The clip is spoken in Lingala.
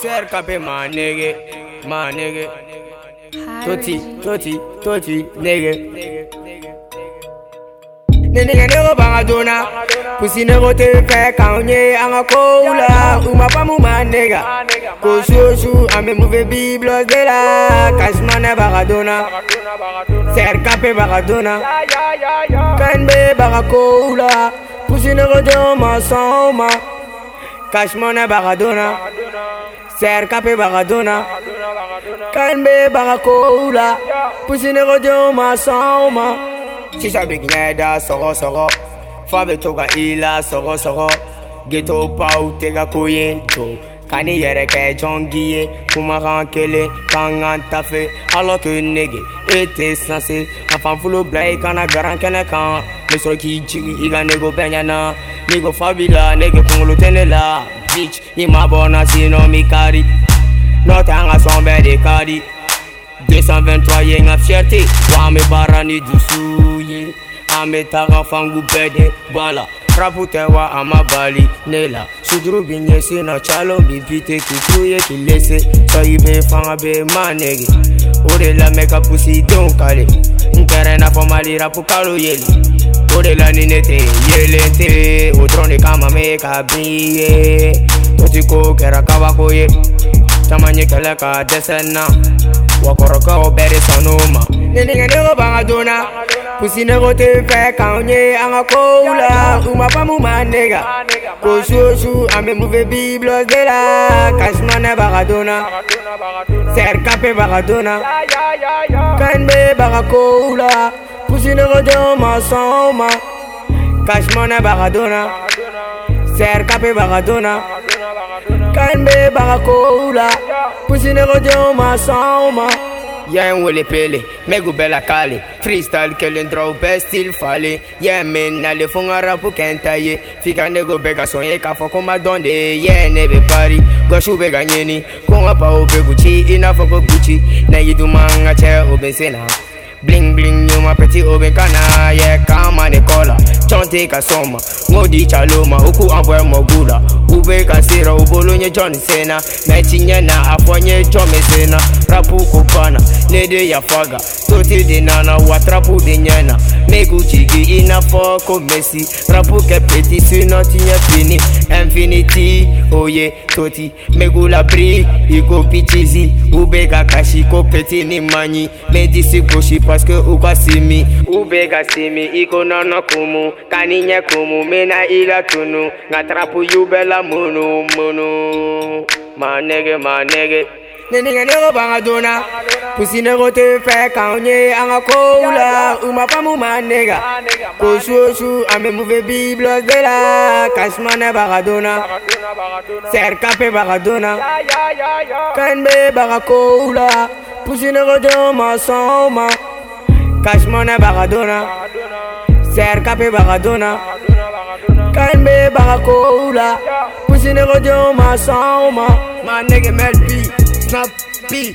Ser kape my nigga, my nigga. Toti, toti, toti, nigga. Ne nigga ne go banga dona, pussy ne go te fe kaunye anga koula, uma pa mu my nigga. Ko shushu ame move bi blood de la, kashma ne banga dona. Ser kape banga dona, kanbe banga koula, pussy ne go te ma sama. Kashmona serka Serkape Baradona Kanbe bagakola ma somma, Chicha big n'eda, soro soro Fabe toga ila soro soro Geto pau tega koyento Kani yere ke jɔngi Kuma rankele kelen tafe k'e nege e sanse a kana garan kan k'i Nigga Fabila, nigga kunkolo tɛ ne Bitch, i ma bɔ na sinɔ mi kari N'o tɛ an ka sɔn de ka 223 ye n ka fierté Wa an bɛ baara ni dusu ye fangu bɛɛ de bɔ rapu kɛwa a ma bali ne la sujuru bi ɲɛsin na calon bi bite k'u ye k'i lese sɔyi be fanga be ma nege o de lamɛn ka pusidenw kale n kɛrɛ n'a fɔ mali rapu kalo yeli o de la ni ne tɛ yelen tɛ o dɔrɔn de kama mɛ ka bin ye toti ko kɛra kabako ye caman ye kɛlɛ ka dɛsɛ n na wa kɔrɔkɛw bɛɛ de sɔnn'o ma. ɲininkadenw b'an ka joona. pusinego tɛ fɛ k'anw ye an ka kow la u ma famu ma nega ko su o su an bɛ mun fɛ bi blɔs de la kasumanɛ bagadonna sɛrikape bagadonna kan bɛ bagakow la pusinego tɛ ma sɔn o ma kasumanɛ bagadonna sɛrikape bagadonna kan bɛ bagakow la pusinego tɛ ma sɔn o ma. yɛ n wele pele mɛgu bɛɛ la kale freestyle kelen dɔrɔn u bɛɛ stil fale yɛ min nale fo n ka rapu kɛ n ta ye f'i ka nego bɛɛ ka sɔn ye k'a fɔ ko n ma dɔn de ye yɛ ne bɛ pari gɔsiw bɛ ka ɲɛni ko n ka baw bɛ guci i n'a fɔ ko guci na yi duma n ka cɛ o bɛ sen na Bling bling, you my pretty Oricana, yeah, kama ni take a kasoma, ngodi chaloma, huku ambwe mogula Ube kasira, ubolonye John Cena Mechinye na aponye chome sena Rapu kupana, nede ya faga Toti dinana, watrapu dinya for commercy Rapo ke peti tu nan tu nye fini Infinity, oye, toti Megu la bri, i go pitizi Ube ga kashi ko peti ni mani Me disi goshi paske ou ka simi Ube ga simi, i ko nan nan kumu Kani nye kumu, me na ila tunu Nga trapu yube la munu, munu Ma nege, ma nege Nene nge nge go banga dona kusinɛko tɛ fɛ k'anw ye an ka kow la u ma faamu ma nega ko su o su an bɛ mun fɛ bi bulɔsi de la kasumanɛ baga donna sɛrikafe baga donna kɛnbe baga kow la kusinɛko tɛ ma sɔn o ma kasumanɛ baga donna sɛrikafe baga donna kɛnbe baga kow la kusinɛko tɛ ma sɔn o ma ma nege mɛli bi snap bi.